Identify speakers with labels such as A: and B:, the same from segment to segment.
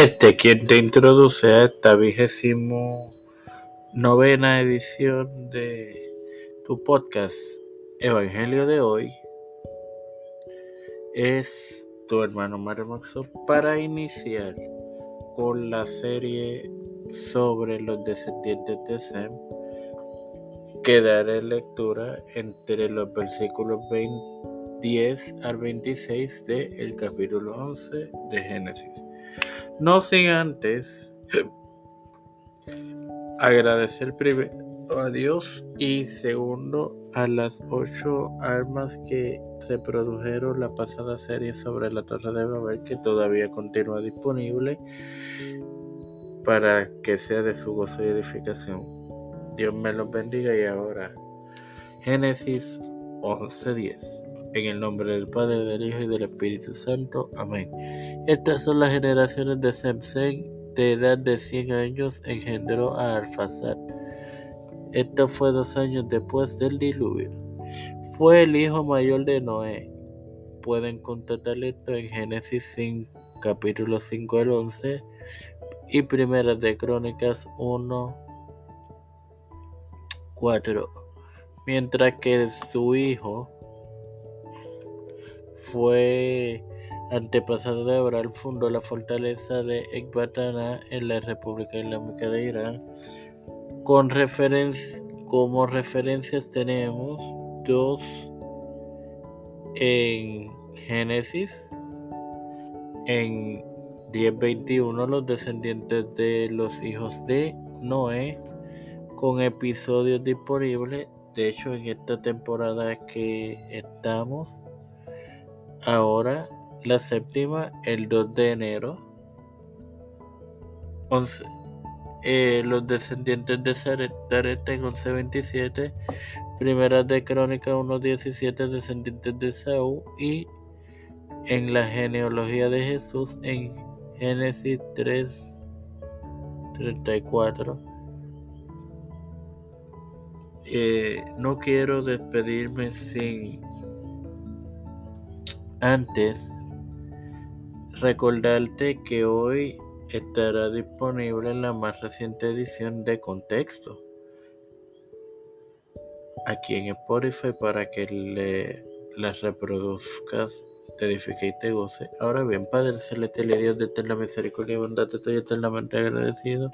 A: Este quien te introduce a esta vigésimo novena edición de tu podcast Evangelio de hoy es tu hermano Mario Maxo para iniciar con la serie sobre los descendientes de Sem que daré lectura entre los versículos 10 al 26 del capítulo 11 de Génesis. No sin antes agradecer primero a Dios y segundo a las ocho almas que reprodujeron la pasada serie sobre la Torre de Babel que todavía continúa disponible para que sea de su gozo y edificación. Dios me los bendiga y ahora Génesis 11:10. En el nombre del Padre, del Hijo y del Espíritu Santo. Amén. Estas son las generaciones de Semsen, de edad de 100 años, engendró a Arfasad. Esto fue dos años después del diluvio. Fue el hijo mayor de Noé. Pueden constatar esto en Génesis 5, capítulo 5 al 11 y Primeras de Crónicas 1, 4. Mientras que su hijo fue antepasado de Abraham, fundó la fortaleza de Ekbatana en la República Islámica de Irán. Con como referencias tenemos dos en Génesis, en 10.21 los descendientes de los hijos de Noé, con episodios disponibles. De hecho, en esta temporada que estamos, Ahora la séptima, el 2 de enero. 11. Eh, los descendientes de Zaret en 11.27. Primeras de Crónica 1.17, descendientes de Saúl. Y en la genealogía de Jesús en Génesis 3.34. Eh, no quiero despedirme sin antes, recordarte que hoy estará disponible la más reciente edición de Contexto aquí en Spotify para que le, las reproduzcas, te edifique y te goce. Ahora bien, Padre Celestial y Dios de eterna misericordia y bondad, estoy eternamente agradecido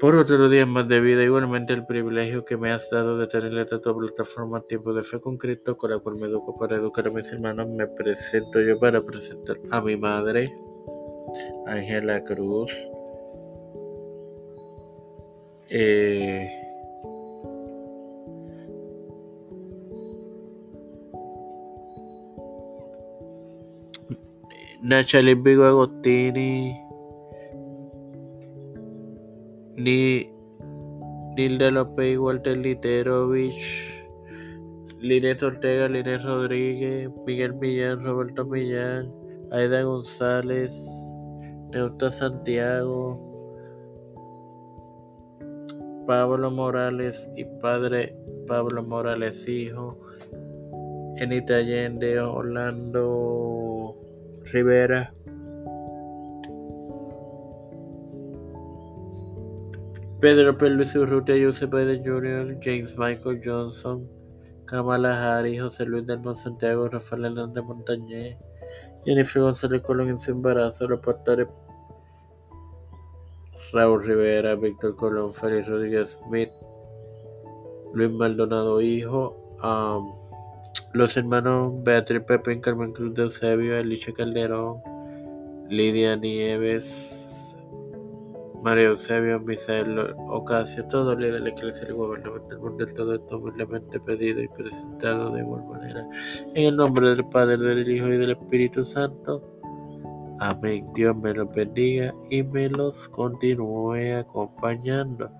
A: por otro día más de vida, igualmente el privilegio que me has dado de tener esta plataforma Tiempo de Fe con Cristo, con la cual me educo para educar a mis hermanos, me presento yo para presentar a mi madre, Ángela Cruz. Eh, Nachalin Vigo Agostini ni Nilda López, Walter Literovich, Linet Ortega, Linet Rodríguez, Miguel Millán, Roberto Millán, Aida González, Neuta Santiago, Pablo Morales y padre Pablo Morales hijo, Enita Allende, Orlando Rivera, Pedro P. Luis Urrutia, Joseph Biden Jr., James Michael Johnson, Kamala Harris, José Luis del Santiago, Rafael Hernández Montañez, Jennifer González Colón en su embarazo, los pastores Raúl Rivera, Víctor Colón, Félix Rodríguez Smith, Luis Maldonado Hijo, los hermanos Beatriz Pepe, Carmen Cruz de Eusebio, Alicia Calderón, Lidia Nieves, María Eusebio, Misael Ocasio, todo líder de la Iglesia Gubernamental Mundial, todo esto humildemente pedido y presentado de igual manera. En el nombre del Padre, del Hijo y del Espíritu Santo. Amén. Dios me los bendiga y me los continúe acompañando.